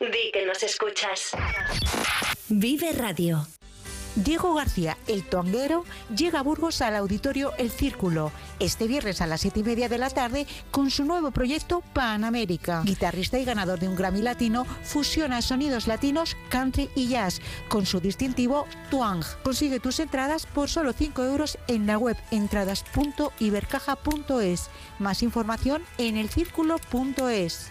Di que nos escuchas. Vive Radio. Diego García, el tonguero, llega a Burgos al auditorio El Círculo este viernes a las 7 y media de la tarde con su nuevo proyecto Panamérica. Guitarrista y ganador de un Grammy Latino, fusiona sonidos latinos, country y jazz con su distintivo Twang. Consigue tus entradas por solo 5 euros en la web entradas.ibercaja.es. Más información en elcírculo.es.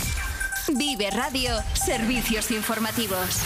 Vive Radio, servicios informativos.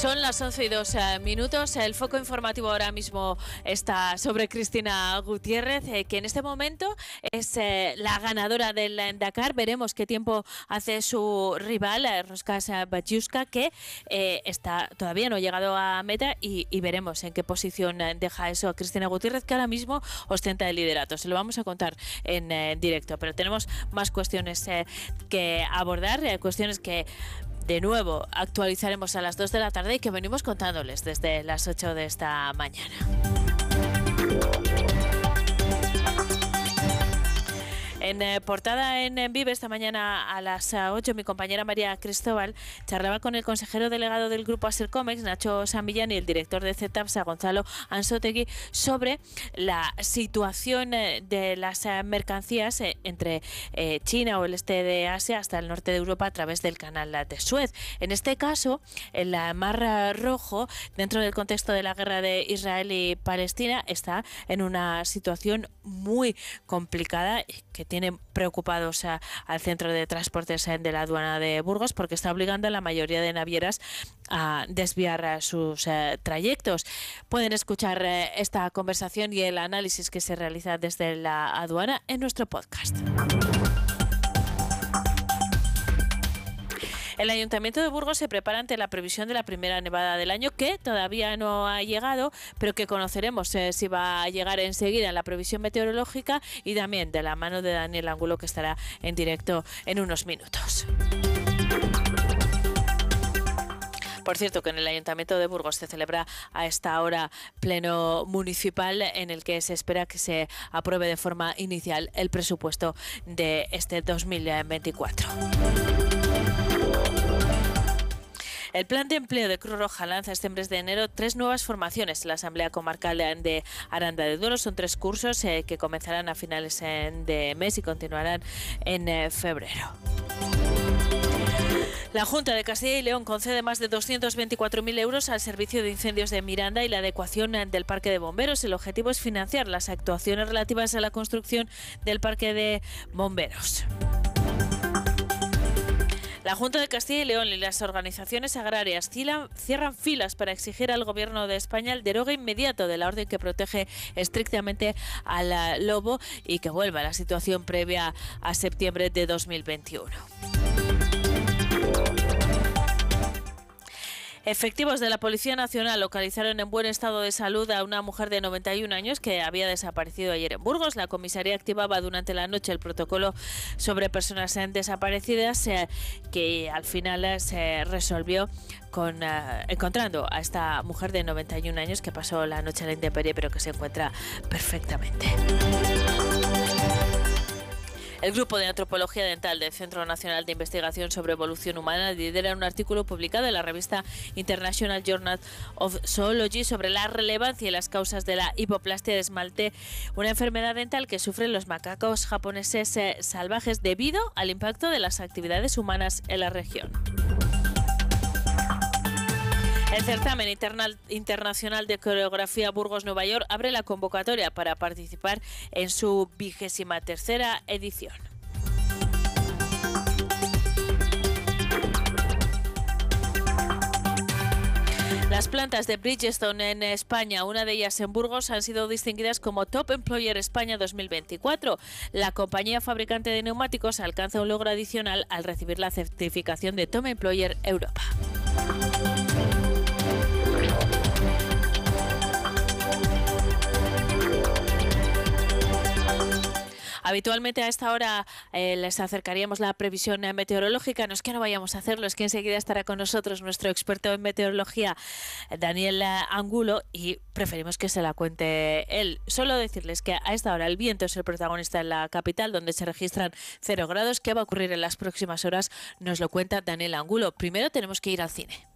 Son las 11 y 2 eh, minutos. El foco informativo ahora mismo está sobre Cristina Gutiérrez, eh, que en este momento es eh, la ganadora del Dakar. Veremos qué tiempo hace su rival, Roskas Bajuska, que está todavía no ha llegado a meta y, veremos en qué posición deja eso Cristina Gutiérrez, que ahora mismo ostenta el liderato. Se lo vamos a contar en directo, pero tenemos más cuestiones que abordar, cuestiones que de nuevo actualizaremos a las 2 de la tarde y que venimos contándoles desde las 8 de esta mañana. En eh, portada en, Vive esta mañana a las 8, mi compañera María Cristóbal charlaba con el consejero delegado del grupo Asercomex, Nacho Samillán, y el director de CETAPSA, Gonzalo Ansotegui, sobre la situación eh, de las eh, mercancías entre China o el este de Asia hasta el norte de Europa a través del canal de Suez. En este caso, el Mar Rojo, dentro del contexto de la guerra de Israel y Palestina, está en una situación muy complicada que tiene preocupados al centro de transportes de la aduana de Burgos porque está obligando a la mayoría de navieras a desviar sus eh, trayectos. Pueden escuchar eh, esta conversación y el análisis que se realiza desde la aduana en nuestro podcast. El Ayuntamiento de Burgos se prepara ante la previsión de la primera nevada del año, que todavía no ha llegado, pero que conoceremos eh, si va a llegar enseguida en la previsión meteorológica y también de la mano de Daniel Angulo, que estará en directo en unos minutos. Por cierto, que en el Ayuntamiento de Burgos se celebra a esta hora pleno municipal en el que se espera que se apruebe de forma inicial el presupuesto de este 2024. El plan de empleo de Cruz Roja lanza este mes de enero tres nuevas formaciones. La Asamblea Comarcal de Aranda de Duero son tres cursos eh, que comenzarán a finales de mes y continuarán en eh, febrero. La Junta de Castilla y León concede más de 224.000 euros al Servicio de Incendios de Miranda y la adecuación del Parque de Bomberos. El objetivo es financiar las actuaciones relativas a la construcción del Parque de Bomberos. La Junta de Castilla y León y las organizaciones agrarias cierran filas para exigir al Gobierno de España el deroga inmediato de la orden que protege estrictamente al lobo y que vuelva a la situación previa a septiembre de 2021. Efectivos de la Policía Nacional localizaron en buen estado de salud a una mujer de 91 años que había desaparecido ayer en Burgos. La comisaría activaba durante la noche el protocolo sobre personas desaparecidas eh, que al final eh, se resolvió con eh, encontrando a esta mujer de 91 años que pasó la noche en la intemperie pero que se encuentra perfectamente. El Grupo de Antropología Dental del Centro Nacional de Investigación sobre Evolución Humana lidera un artículo publicado en la revista International Journal of Zoology sobre la relevancia y las causas de la hipoplastia de esmalte, una enfermedad dental que sufren los macacos japoneses eh, salvajes debido al impacto de las actividades humanas en la región. El certamen internacional de coreografía Burgos Nueva York abre la convocatoria para participar en su vigésima tercera edición. Las plantas de Bridgestone en España, una de ellas en Burgos, han sido distinguidas como Top Employer España 2024. La compañía fabricante de neumáticos alcanza un logro adicional al recibir la certificación de Top Employer Europa. Habitualmente a esta hora eh, les acercaríamos la previsión meteorológica. No es que no vayamos a hacerlo, es que enseguida estará con nosotros nuestro experto en meteorología, Daniel Angulo, y preferimos que se la cuente él. Solo decirles que a esta hora el viento es el protagonista en la capital, donde se registran cero grados. ¿Qué va a ocurrir en las próximas horas? Nos lo cuenta Daniel Angulo. Primero tenemos que ir al cine.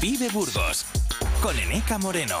Vive Burgos con Eneca Moreno.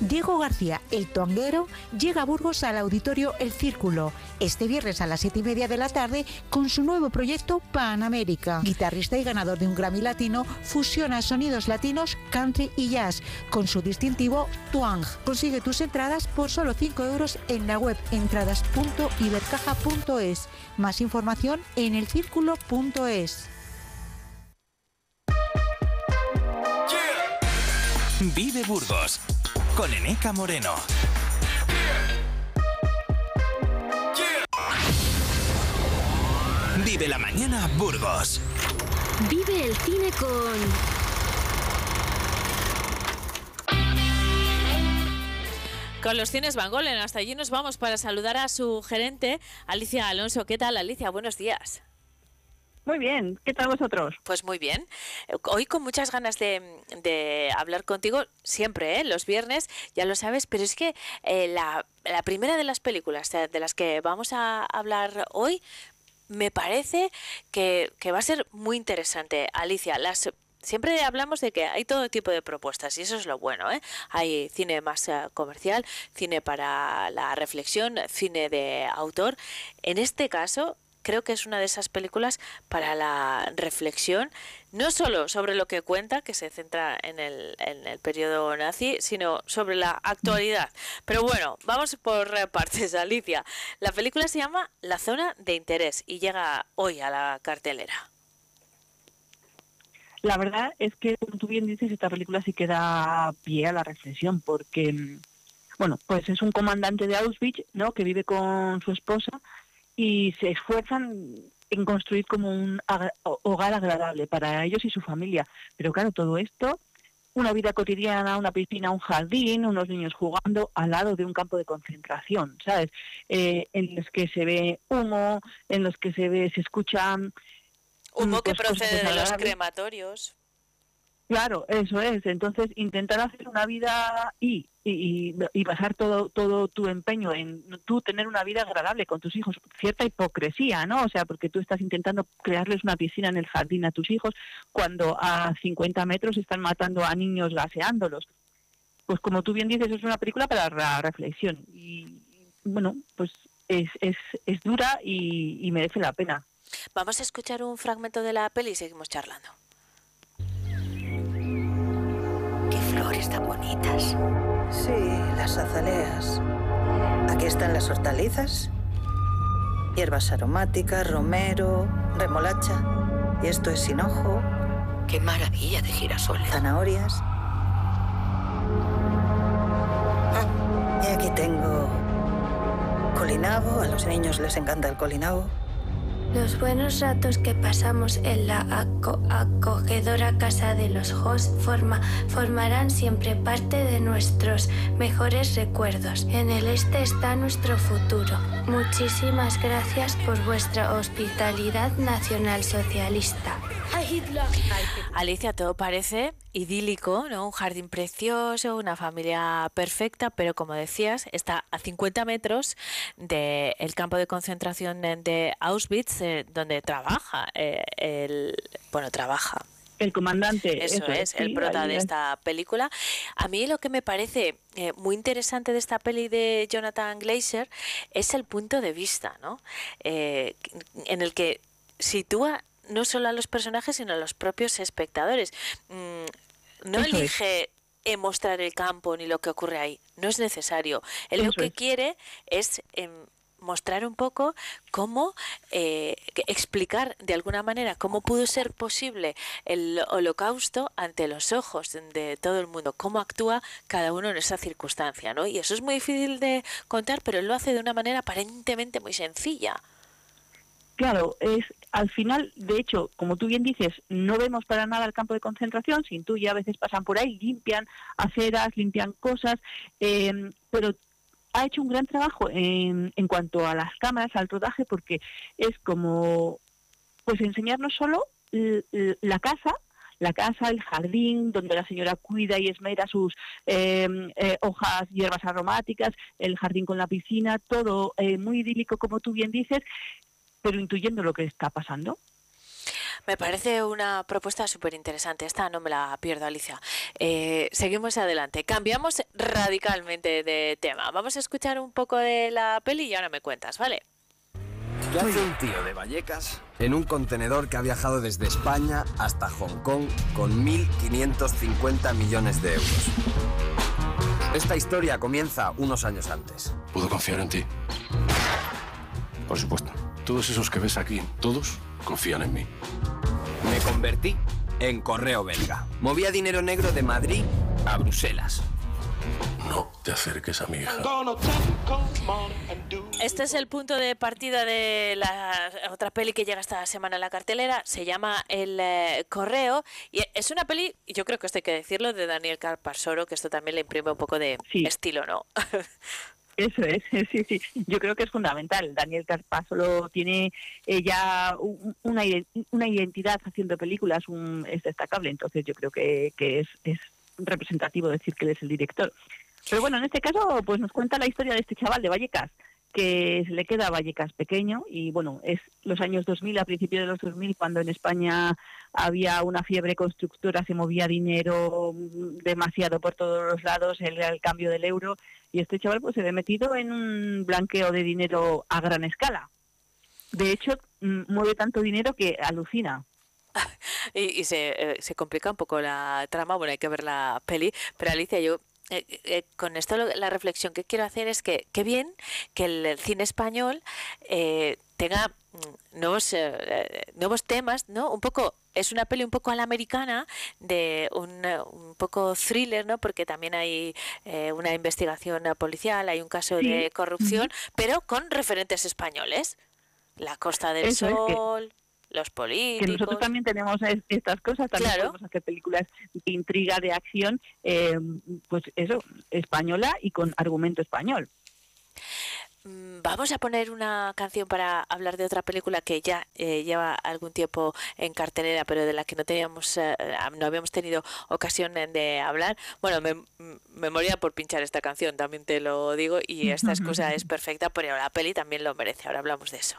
Diego García, el tonguero, llega a Burgos al auditorio El Círculo este viernes a las 7 y media de la tarde con su nuevo proyecto Panamérica. Guitarrista y ganador de un Grammy Latino, fusiona sonidos latinos, country y jazz con su distintivo Twang. Consigue tus entradas por solo 5 euros en la web entradas.ibercaja.es. Más información en elcírculo.es. Vive Burgos con Eneca Moreno. Vive la mañana Burgos. Vive el cine con... Con los cines Van Golen, hasta allí nos vamos para saludar a su gerente, Alicia Alonso. ¿Qué tal, Alicia? Buenos días. Muy bien, ¿qué tal vosotros? Pues muy bien. Hoy con muchas ganas de, hablar contigo, siempre, ¿eh? los viernes, ya lo sabes, pero es que eh, la, primera de las películas de las que vamos a hablar hoy me parece que, va a ser muy interesante. Alicia, las siempre hablamos de que hay todo tipo de propuestas y eso es lo bueno. ¿eh? Hay cine más eh, comercial, cine para la reflexión, cine de autor. En este caso, creo que es una de esas películas para la reflexión, no solo sobre lo que cuenta, que se centra en el, en el periodo nazi, sino sobre la actualidad. Pero bueno, vamos por partes, Alicia. La película se llama La zona de interés y llega hoy a la cartelera. La verdad es que, como tú bien dices, esta película sí que da pie a la reflexión, porque, bueno, pues es un comandante de Auschwitz, ¿no?, que vive con su esposa y se esfuerzan en construir como un hogar agradable para ellos y su familia. Pero claro, todo esto, una vida cotidiana, una piscina, un jardín, unos niños jugando al lado de un campo de concentración, ¿sabes? Eh, en los que se ve humo, en los que se ve, se escucha... Humo mm, que pues, procede de los crematorios. Claro, eso es. Entonces, intentar hacer una vida y, y, y, todo, todo tu empeño en tú tener una vida agradable con tus hijos, cierta hipocresía, ¿no? O sea, porque tú estás intentando crearles una piscina en el jardín a tus hijos cuando a 50 metros están matando a niños gaseándolos. Pues como tú bien dices, es una película para la reflexión. Y bueno, pues es, es, es dura y, y merece la pena. Vamos a escuchar un fragmento de la peli y seguimos charlando. Flores tan bonitas. Sí, las azaleas. Aquí están las hortalizas. Hierbas aromáticas, romero, remolacha. Y esto es hinojo. Qué maravilla de girasoles. Zanahorias. Ah, y aquí tengo colinabo. A los niños les encanta el colinabo. Los buenos ratos que pasamos en la acogedora casa de los Hoss forma, formarán siempre parte de nuestros mejores recuerdos. En el este está nuestro futuro. Muchísimas gracias por vuestra hospitalidad nacional socialista. Alicia, todo parece idílico, ¿no? Un jardín precioso, una familia perfecta, pero como decías, está a 50 metros del campo de concentración de Auschwitz, eh, donde trabaja eh, el, bueno, trabaja El comandante. Eso, es, el prota de esta película. A mí lo que me parece eh, muy interesante de esta peli de Jonathan Glazer es el punto de vista, ¿no? En el que sitúa no solo a los personajes, sino a los propios espectadores. Mm, no elige mostrar el campo ni lo que ocurre ahí. No es necesario. Él lo que quiere es em, mostrar un poco cómo eh, explicar de alguna manera cómo pudo ser posible el holocausto ante los ojos de todo el mundo, cómo actúa cada uno en esa circunstancia, ¿no? Y eso es muy difícil de contar, pero él lo hace de una manera aparentemente muy sencilla. Claro, es al final, de hecho, como tú bien dices, no vemos para nada el campo de concentración, sin tú ya a veces pasan por ahí, limpian aceras, limpian cosas, eh, pero ha hecho un gran trabajo en, cuanto a las cámaras, al rodaje, porque es como, pues enseñarnos solo la casa, la casa, el jardín, donde la señora cuida y esmera sus eh, eh, hojas, hierbas aromáticas, el jardín con la piscina, todo muy idílico, como tú bien dices, pero intuyendo lo que está pasando. Me parece una propuesta súper interesante. Esta no me la pierdo, Alicia. Eh, seguimos adelante. Cambiamos radicalmente de tema. Vamos a escuchar un poco de la peli y ahora me cuentas, ¿vale? ¿Qué hace un tío de Vallecas en un contenedor que ha viajado desde España hasta Hong Kong con 1.550 millones de euros? Esta historia comienza unos años antes. ¿Puedo confiar en ti? Por supuesto. Todos esos que ves aquí, todos confían en mí. Me convertí en correo belga. Movía dinero negro de Madrid a Bruselas. No te acerques a mi hija. Este es el punto de partida de la otra peli que llega esta semana a la cartelera. Se llama El eh, Correo. Y es una peli, yo creo que esto hay que decirlo, de Daniel Carpasoro, que esto también le imprime un poco de estilo, ¿no? Eso es, sí, sí. Yo creo que es fundamental. Daniel Carpasolo tiene eh, ya una, una identidad haciendo películas, es destacable, entonces yo creo que, que es, es representativo decir que él es el director. Pero bueno, en este caso, pues nos cuenta la historia de este chaval de Vallecas, que se le queda a Vallecas pequeño y bueno, es los años 2000, a principios de los 2000, cuando en España había una fiebre constructora, se movía dinero demasiado por todos los lados, el, el cambio del euro y este chaval pues se ve metido en un blanqueo de dinero a gran escala. De hecho, mm, mueve tanto dinero que alucina. y, se, eh, se complica un poco la trama, bueno, hay que ver la peli, pero Alicia, yo eh, eh, con esto la reflexión que quiero hacer es que qué bien que el, cine español eh, tenga mm, nuevos nuevos temas, ¿no? Un poco es una peli un poco a la americana de un, un poco thriller, ¿no? Porque también hay una investigación policial, hay un caso de corrupción, pero con referentes españoles. La Costa del Sol los políticos. Que nosotros también tenemos estas cosas, también podemos hacer películas de intriga, de acción, eh, pues eso, española y con argumento español. Mm, vamos a poner una canción para hablar de otra película que ya eh, lleva algún tiempo en cartelera, pero de la que no teníamos, eh, no habíamos tenido ocasión de hablar. Bueno, me, me, moría por pinchar esta canción, también te lo digo, y esta excusa es perfecta, pero la peli también lo merece. Ahora hablamos de eso.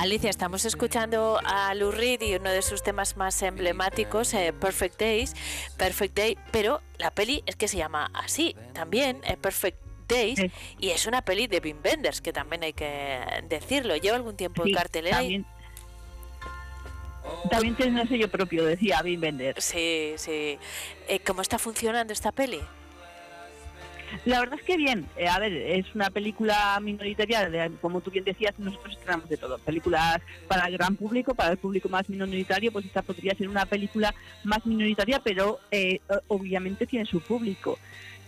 Alicia, estamos escuchando a Lou Reed y uno de sus temas más emblemáticos, eh, Perfect Days, Perfect Day, pero la peli es que se llama así también, eh, Perfect Days, y es una peli de Wim Wenders, que también hay que decirlo. Lleva algún tiempo en cartelera. También, también tiene un sello propio, decía Wim Wenders. Sí, sí. Eh, ¿Cómo está funcionando esta peli? La verdad es que bien. Eh, a ver, es una película minoritaria, como tú bien decías, nosotros estrenamos de todo. Películas para el gran público, para el público más minoritario, pues esta podría ser una película más minoritaria, pero eh, obviamente tiene su público.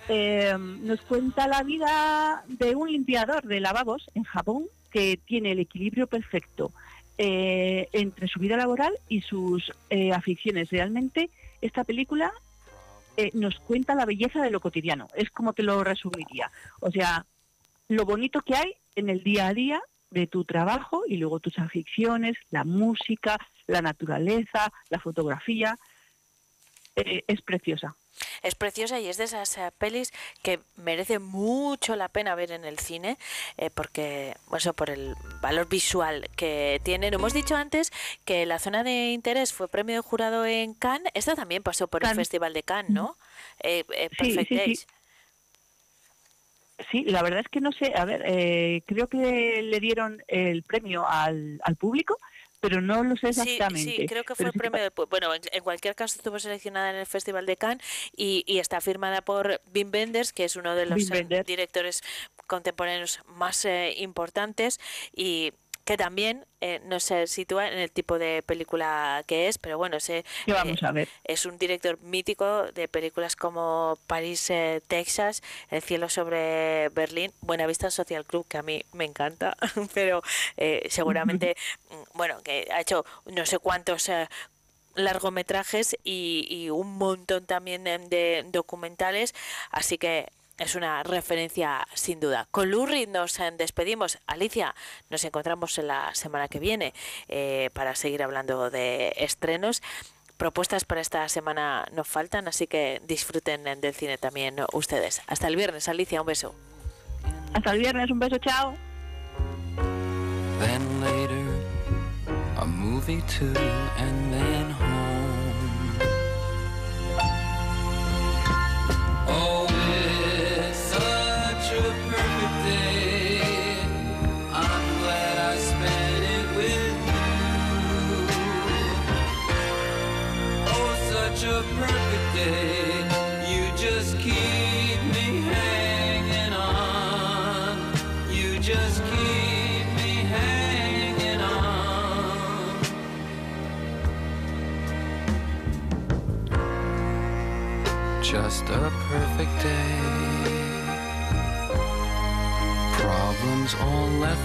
Eh, nos cuenta la vida de un limpiador de lavabos en Japón que tiene el equilibrio perfecto entre su vida laboral y sus aficiones. Realmente esta película eh, nos cuenta la belleza de lo cotidiano, es como te lo resumiría. O sea, lo bonito que hay en el día a día de tu trabajo y luego tus aficiones, la música, la naturaleza, la fotografía, eh, es preciosa. Es preciosa y es de esas eh, pelis que merece mucho la pena ver en el cine eh, porque, bueno, por el valor visual que tienen. Hemos dicho antes que la zona de interés fue premio de jurado en Cannes. Esta también pasó por el Festival de Cannes, ¿no? Eh, eh, Sí, Perfect sí, sí. Days. Sí, la verdad es que no sé, a ver, eh, creo que le dieron el premio al, al público, pero no lo sé exactamente. sí, creo que fue Pero el sí premio del Bueno, en, en cualquier caso estuvo seleccionada en el Festival de Cannes y, y está firmada por Wim Wenders, que es uno de los eh, directores contemporáneos más eh, importantes y que también eh, no se sitúa en el tipo de película que es, pero bueno, ese ¿Qué vamos a ver? es un director mítico de películas como París, eh, Texas, El cielo sobre Berlín, Buena Vista Social Club, que a mí me encanta, pero eh, seguramente, mm, bueno, que ha hecho no sé cuántos eh, largometrajes y, y un montón también de, de documentales, así que es una referencia sin duda. Con Lurri nos eh, despedimos. Alicia, nos encontramos en la semana que viene eh, para seguir hablando de estrenos. Propuestas para esta semana nos faltan, así que disfruten eh, del cine también ustedes. Hasta el viernes, Alicia, un beso. Hasta el viernes, un beso, chao. Then later, a movie too, and then home.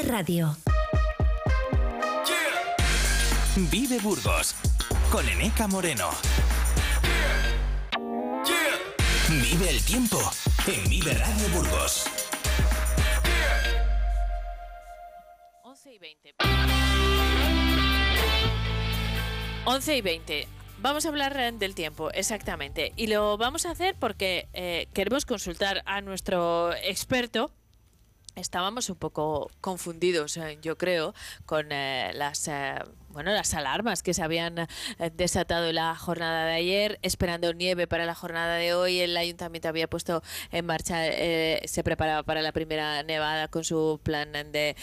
Vive Radio. Vive Burgos con Eneca Moreno. Vive el tiempo en Vive Radio Burgos. 11 y 20. 11 y 20. Vamos a hablar del tiempo, exactamente. Y lo vamos a hacer porque eh, queremos consultar a nuestro experto. Estábamos un poco confundidos, eh, yo creo, con eh, las eh, bueno las alarmas que se habían eh, desatado en la jornada de ayer, esperando nieve para la jornada de hoy. El ayuntamiento había puesto en marcha, eh, se preparaba para la primera nevada con su plan de,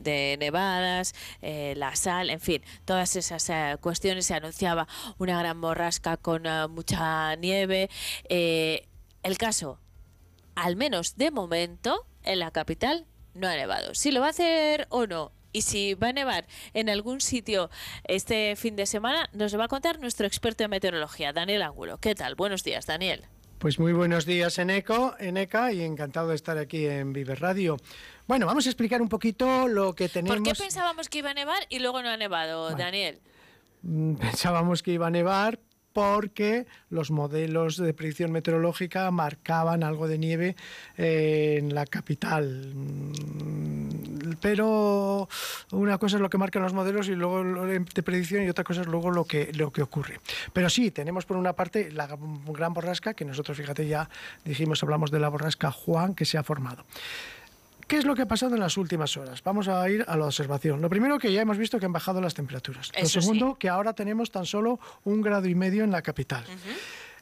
de nevadas, la sal, en fin, todas esas cuestiones. Se anunciaba una gran borrasca con mucha nieve. El caso, al menos de momento, en la capital no ha nevado. Si lo va a hacer o no, y si va a nevar en algún sitio este fin de semana, nos lo va a contar nuestro experto en meteorología, Daniel Ángulo. ¿Qué tal? Buenos días, Daniel. Pues muy buenos días, Eneco, Eneca, y encantado de estar aquí en Vive Radio. Bueno, vamos a explicar un poquito lo que tenemos. ¿Por qué pensábamos que iba a nevar y luego no ha nevado, Daniel? Mm, Pensábamos que iba a nevar porque los modelos de predicción meteorológica marcaban algo de nieve eh, en la capital. Mm, Pero una cosa es lo que marcan los modelos y luego de predicción y otra cosa es luego lo que, lo que ocurre. Pero sí, tenemos por una parte la gran borrasca, que nosotros, fíjate, ya dijimos, hablamos de la borrasca Juan que se ha formado. ¿Qué es lo que ha pasado en las últimas horas? Vamos a ir a la observación. Lo primero que ya hemos visto que han bajado las temperaturas. Lo segundo, que ahora tenemos tan solo un grado y medio en la capital.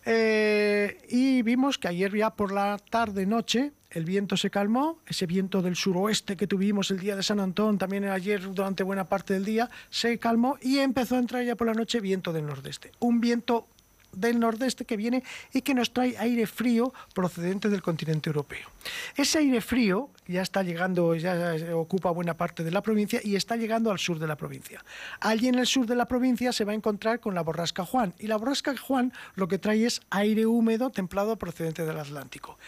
Eh, y vimos que ayer ya por la tarde-noche el viento se calmó, ese viento del suroeste que tuvimos el día de San Antón, también ayer durante buena parte del día, se calmó y empezó a entrar ya por la noche viento del nordeste. Un viento del nordeste que viene y que nos trae aire frío procedente del continente europeo. Ese aire frío ya está llegando, ya ocupa buena parte de la provincia y está llegando al sur de la provincia. Allí en el sur de la provincia se va a encontrar con la borrasca Juan y la borrasca Juan lo que trae es aire húmedo templado procedente del Atlántico.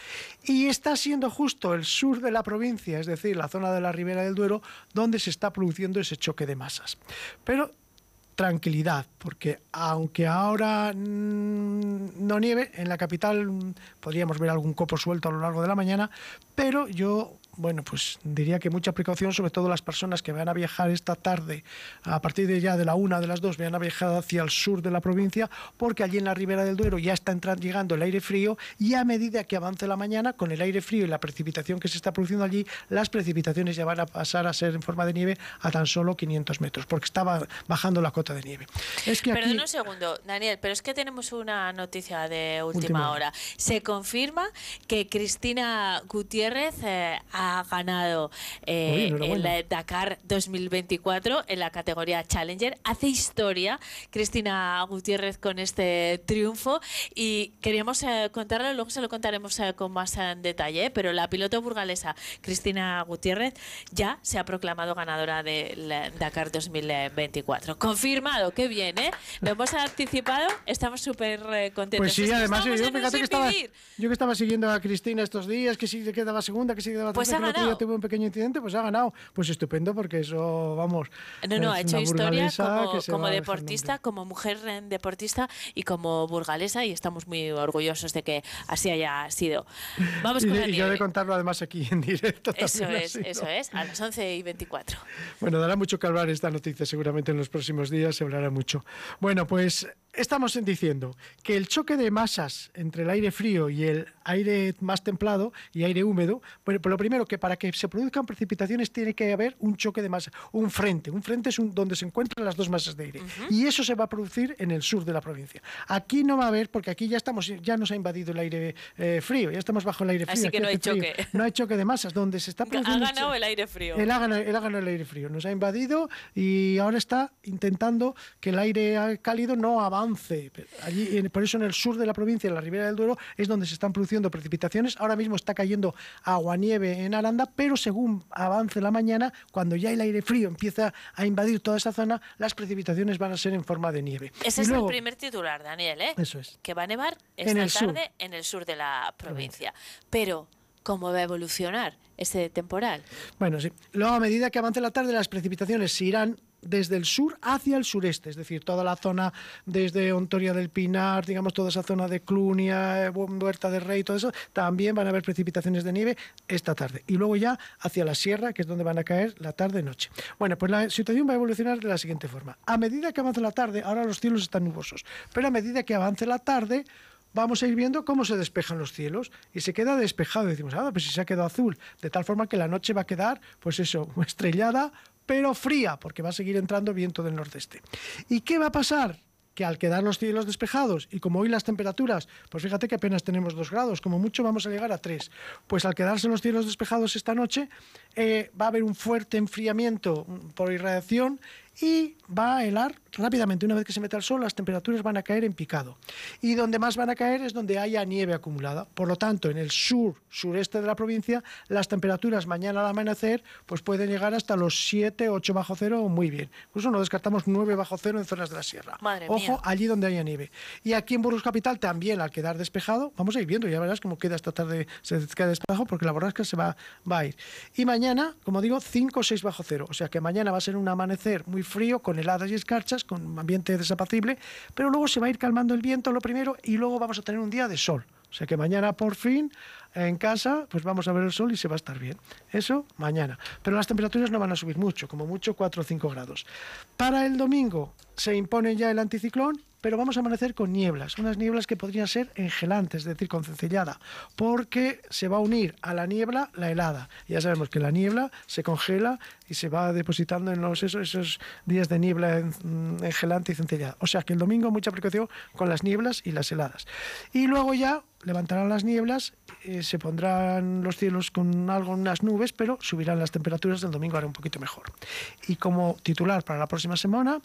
Y está siendo justo el sur de la provincia, es decir, la zona de la ribera del Duero, donde se está produciendo ese choque de masas. Pero tranquilidad, porque aunque ahora mm, no nieve, en la capital mm, podríamos ver algún copo suelto a lo largo de la mañana, pero yo, bueno, pues diría que mucha precaución, sobre todo las personas que van a viajar esta tarde, a partir de ya de la una de las dos, van a viajar hacia el sur de la provincia, porque allí en la ribera del Duero ya está entrando, llegando el aire frío y a medida que avance la mañana, con el aire frío y la precipitación que se está produciendo allí, las precipitaciones ya van a pasar a ser en forma de nieve a tan solo 500 metros, porque estaba bajando la cota de nieve. Es que aquí... Perdón un segundo, Daniel, pero es que tenemos una noticia de última, Última hora. Se confirma que Cristina Gutiérrez eh, ha ganado eh, Oye, enhorabuena. el Dakar 2024 en la categoría Challenger. Hace historia Cristina Gutiérrez con este triunfo y queríamos eh, contarlo, luego se lo contaremos eh, con más eh, detalle, eh, pero la piloto burgalesa Cristina Gutiérrez ya se ha proclamado ganadora del eh, Dakar 2024. Confirmado, qué bien, ¿eh? Lo hemos anticipado, estamos súper eh, contentos. Pues sí, además yo, en fíjate que estaba, yo que estaba siguiendo a Cristina estos días, que se quedaba segunda, que sí quedaba Pues ha que ganado. tuvo un pequeño incidente, pues ha ganado. Pues estupendo, porque eso, vamos. No, no, ha hecho historia como, deportista, como mujer eh, deportista y como burgalesa y estamos muy orgullosos de que así haya sido. Vamos y, con y yo de contarlo además aquí en directo. Eso es, eso es, a las 11 y 24. Bueno, dará mucho que hablar esta noticia, seguramente en los próximos días se hablará mucho. Bueno, pues estamos en diciendo que el choque de masas entre el aire frío y el aire más templado y aire húmedo, bueno, pues lo primero que para que se produzcan precipitaciones tiene que haber un choque de masas, un frente. Un frente es un- donde se encuentran las dos masas de aire y eso se va a producir en el sur de la provincia. Aquí no va a haber porque aquí ya estamos, ya nos ha invadido el aire eh, frío, ya estamos bajo el aire frío. Así que no hay frío. choque. No hay choque de masas, donde se está Ha produciendo el ganado el aire frío. él ha, ganado, él ha ganado el aire frío, nos ha invadido y ahora está intentando que el aire cálido no avance. Allí, en- por eso en el sur de la provincia, en la Ribera del Duero, es donde se están produciendo precipitaciones. Ahora mismo está cayendo agua-nieve en Aranda, pero según avance la mañana, cuando ya el aire frío empieza a invadir toda esa zona, las precipitaciones van a ser en forma de nieve. Ese Y es luego- el primer titular, Daniel, ¿eh? Eso es. Que va a nevar En esta sur. tarde en el sur de la provincia. Pero, ¿cómo va a evolucionar ese temporal? Bueno, sí. Luego, a medida que avance la tarde, las precipitaciones se irán desde el sur hacia el sureste, es decir, toda la zona desde Ontoria del Pinar, digamos, toda esa zona de Clunia, eh, Huerta del Rey, todo eso, también van a haber precipitaciones de nieve esta tarde. Y luego ya hacia la sierra, que es donde van a caer la tarde-noche. Bueno, pues la situación va a evolucionar de la siguiente forma. A medida que avance la tarde, ahora los cielos están nubosos, pero a medida que avance la tarde, vamos a ir viendo cómo se despejan los cielos y se queda despejado. Decimos, ah, pues si se ha quedado azul, de tal forma que la noche va a quedar, pues eso, estrellada, pero fría, porque va a seguir entrando viento del nordeste. ¿Y qué va a pasar? Que al quedar los cielos despejados y como hoy las temperaturas, pues fíjate que apenas tenemos dos grados, como mucho vamos a llegar a tres. Pues al quedarse los cielos despejados esta noche, eh, va a haber un fuerte enfriamiento mm, por irradiación y va a helar rápidamente. Una vez que se meta el sol, las temperaturas van a caer en picado. Y donde más van a caer es donde haya nieve acumulada. Por lo tanto, en el sur, sureste de la provincia, las temperaturas mañana al amanecer pues pueden llegar hasta los 7, 8 bajo cero, muy bien. Incluso no descartamos 9 bajo cero en zonas de la sierra. Madre Ojo, mía. allí donde haya nieve. Y aquí en Burgos Capital también, al quedar despejado, vamos a ir viendo, ya verás cómo queda esta tarde, se queda despejado porque la borrasca se va, va a ir. Y mañana, como digo, 5 o 6 bajo cero. O sea que mañana va a ser un amanecer muy frío, con heladas y escarchas, con un ambiente desapacible, pero luego se va a ir calmando el viento lo primero y luego vamos a tener un día de sol. O sea que mañana por fin en casa pues vamos a ver el sol y se va a estar bien. Eso mañana. Pero las temperaturas no van a subir mucho, como mucho 4 o 5 grados. Para el domingo se impone ya el anticiclón pero vamos a amanecer con nieblas, unas nieblas que podrían ser engelantes, es decir, con cencellada, porque se va a unir a la niebla la helada. Ya sabemos que la niebla se congela y se va depositando en los, esos, esos días de niebla engelante y cencellada. O sea que el domingo mucha precaución con las nieblas y las heladas. Y luego ya levantarán las nieblas, eh, se pondrán los cielos con algo, unas nubes, pero subirán las temperaturas del domingo hará un poquito mejor. Y como titular para la próxima semana,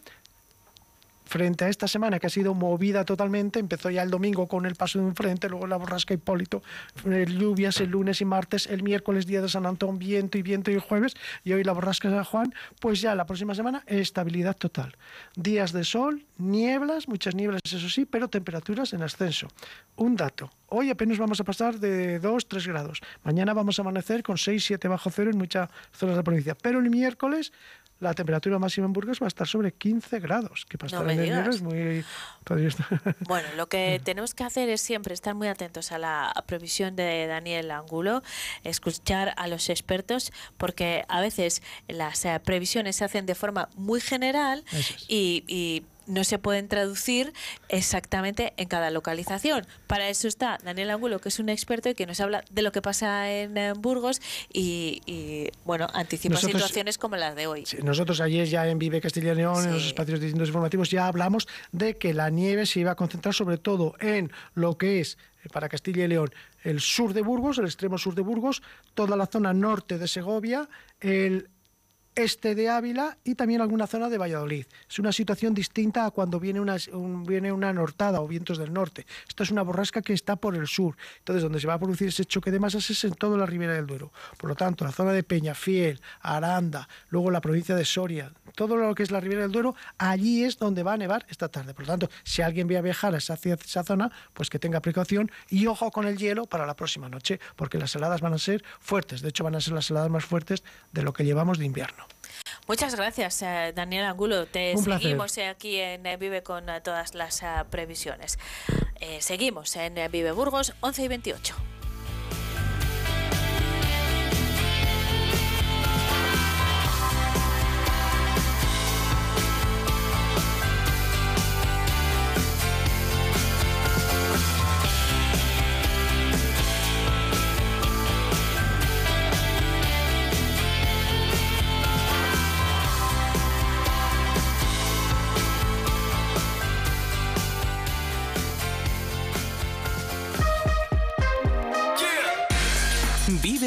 frente a esta semana que ha sido movida totalmente, empezó ya el domingo con el paso de un frente, luego la borrasca Hipólito, lluvias el lunes y martes, el miércoles día de San Antón, viento y viento y jueves, y hoy la borrasca San Juan, pues ya la próxima semana estabilidad total. Días de sol, nieblas, muchas nieblas eso sí, pero temperaturas en ascenso. Un dato, hoy apenas vamos a pasar de 2, 3 grados, mañana vamos a amanecer con 6, 7 bajo cero en muchas zonas de la provincia, pero el miércoles la temperatura máxima en Burgos va a estar sobre 15 grados, que para estar en el es muy... Bueno, lo que tenemos que hacer es siempre estar muy atentos a la previsión de Daniel Angulo, escuchar a los expertos, porque a veces las eh, previsiones se hacen de forma muy general y no se pueden traducir exactamente en cada localización. Para eso está Daniel Angulo, que es un experto y que nos habla de lo que pasa en, Burgos y, bueno, anticipa situaciones como las de hoy. nosotros ayer ya en Vive Castilla y León, en los espacios distintos informativos, ya hablamos de que la nieve se iba a concentrar sobre todo en lo que es eh, para Castilla y León el sur de Burgos, el extremo sur de Burgos, toda la zona norte de Segovia, el este de Ávila y también alguna zona de Valladolid. Es una situación distinta a cuando viene una, viene una nortada o vientos del norte. Esta es una borrasca que está por el sur. Entonces, donde se va a producir ese choque de masas es en toda la ribera del Duero. Por lo tanto, la zona de Peñafiel, Aranda, luego la provincia de Soria, todo lo que es la ribera del Duero, allí es donde va a nevar esta tarde. Por lo tanto, si alguien va a viajar a esa, esa zona, pues que tenga precaución y ojo con el hielo para la próxima noche, porque las heladas van a ser fuertes. De hecho, van a ser las heladas más fuertes de lo que llevamos de invierno. Muchas gracias, eh, Daniel Angulo. Te seguimos aquí en eh, Vive con eh, todas las previsiones. seguimos en Vive Burgos 11 y 28.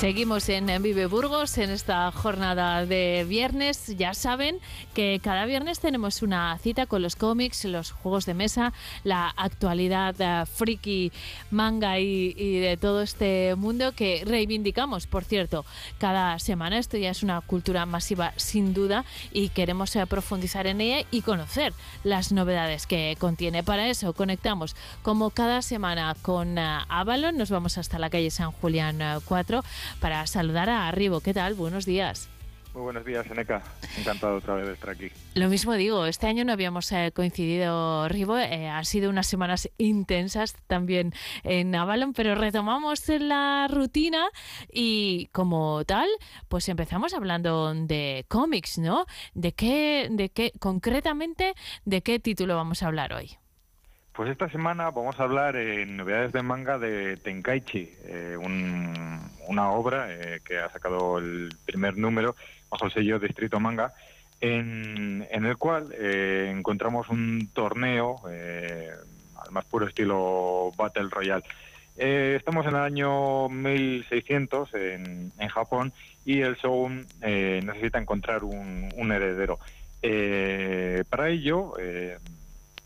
Seguimos en Vive Burgos en esta jornada de viernes. Ya saben que cada viernes tenemos una cita con los cómics, los juegos de mesa, la actualidad uh, friki, manga y, de todo este mundo que reivindicamos, por cierto, cada semana. Esto ya es una cultura masiva sin duda y queremos eh, profundizar en ella y conocer las novedades que contiene. Para eso conectamos como cada semana con uh, Avalon. Nos vamos hasta la calle San Julián 4 para saludar a Arribo. ¿Qué tal? Buenos días. Muy buenos días, Eneca. Encantado otra vez de estar aquí. Lo mismo digo, este año no habíamos eh, coincidido, Ribo. Eh, ha sido unas semanas intensas también en Avalon, pero retomamos la rutina y como tal, pues empezamos hablando de cómics, ¿no? ¿De qué, de qué, concretamente, de qué título vamos a hablar hoy? Pues esta semana vamos a hablar en novedades de manga de Tenkaichi, eh, una obra que ha sacado el primer número bajo el sello Distrito Manga, en, el cual eh, encontramos un torneo eh, al más puro estilo Battle Royale. Eh, estamos en el año 1600 en, en Japón y el Shogun necesita encontrar un, heredero. para ello,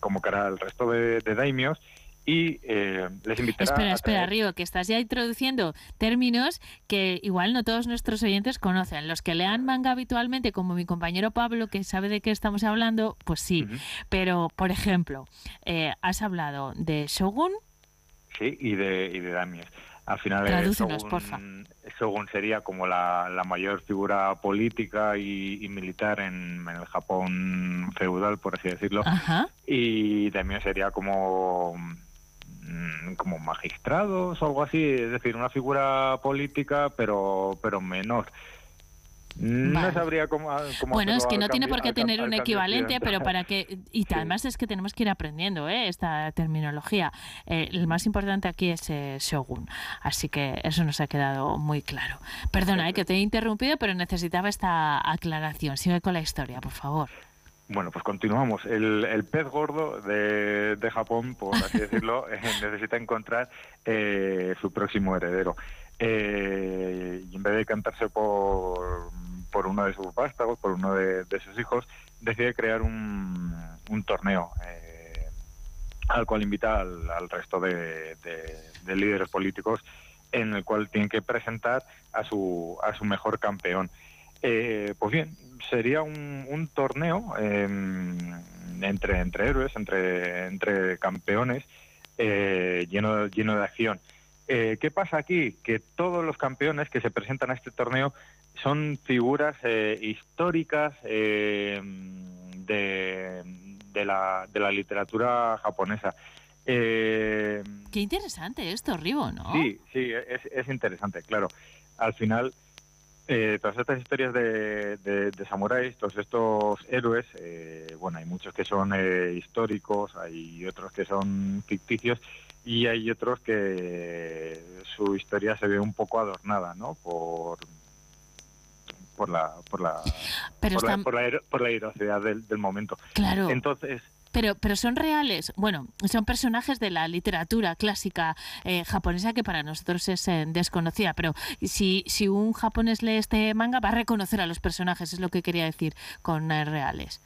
convocará al resto de, de daimios y eh, les invitará Espera, espera, Río, que estás ya introduciendo términos que igual no todos nuestros oyentes conocen. Los que lean manga habitualmente, como mi compañero Pablo, que sabe de qué estamos hablando, pues sí. Pero, por ejemplo, eh, has hablado de Shogun. Sí, y de, y de Damies. Al final, Shogun, Shogun sería como la, la mayor figura política y, militar en, el Japón feudal, por así decirlo. Y Damies sería como Mm, como magistrados o algo así, es decir, una figura política pero pero menor. No sabría cómo, Bueno, es que no tiene por qué tener un equivalente, pero para que. Y además es que tenemos que ir aprendiendo ¿eh? esta terminología. Eh, el más importante aquí es eh, Shogun. Así que eso nos ha quedado muy claro. Perdona que te he interrumpido, pero necesitaba esta aclaración. Sigue con la historia, por favor. Bueno, pues continuamos. El, pez gordo de, Japón, por así decirlo, eh, necesita encontrar eh, su próximo heredero. Eh, y en vez de cantarse por, por uno de sus vástagos, por uno de, sus hijos, decide crear un, torneo al cual invita al, resto de, de, líderes políticos en el cual tienen que presentar a su, a su mejor campeón. pues bien, sería un, torneo em, entre, héroes, entre, entre campeones, eh, lleno, lleno de acción. Eh, ¿Qué pasa aquí? Que todos los campeones que se presentan a este torneo son figuras eh, históricas em, de, de, la, de la literatura japonesa. Qué interesante esto, Ribo, ¿no? Sí, sí, es, es interesante, claro. Al final, eh, todas estas historias de, de, samuráis, todos estos héroes, eh, bueno, hay muchos que son eh, históricos, hay otros que son ficticios y hay otros que su historia se ve un poco adornada, ¿no? Por por la por la, por, la, por, la, del, del momento. Claro. Entonces, pero, pero son reales, bueno, son personajes de la literatura clásica eh, japonesa que para nosotros es eh, desconocida, pero si, si un japonés lee este manga va a reconocer a los personajes, es lo que quería decir con eh, reales.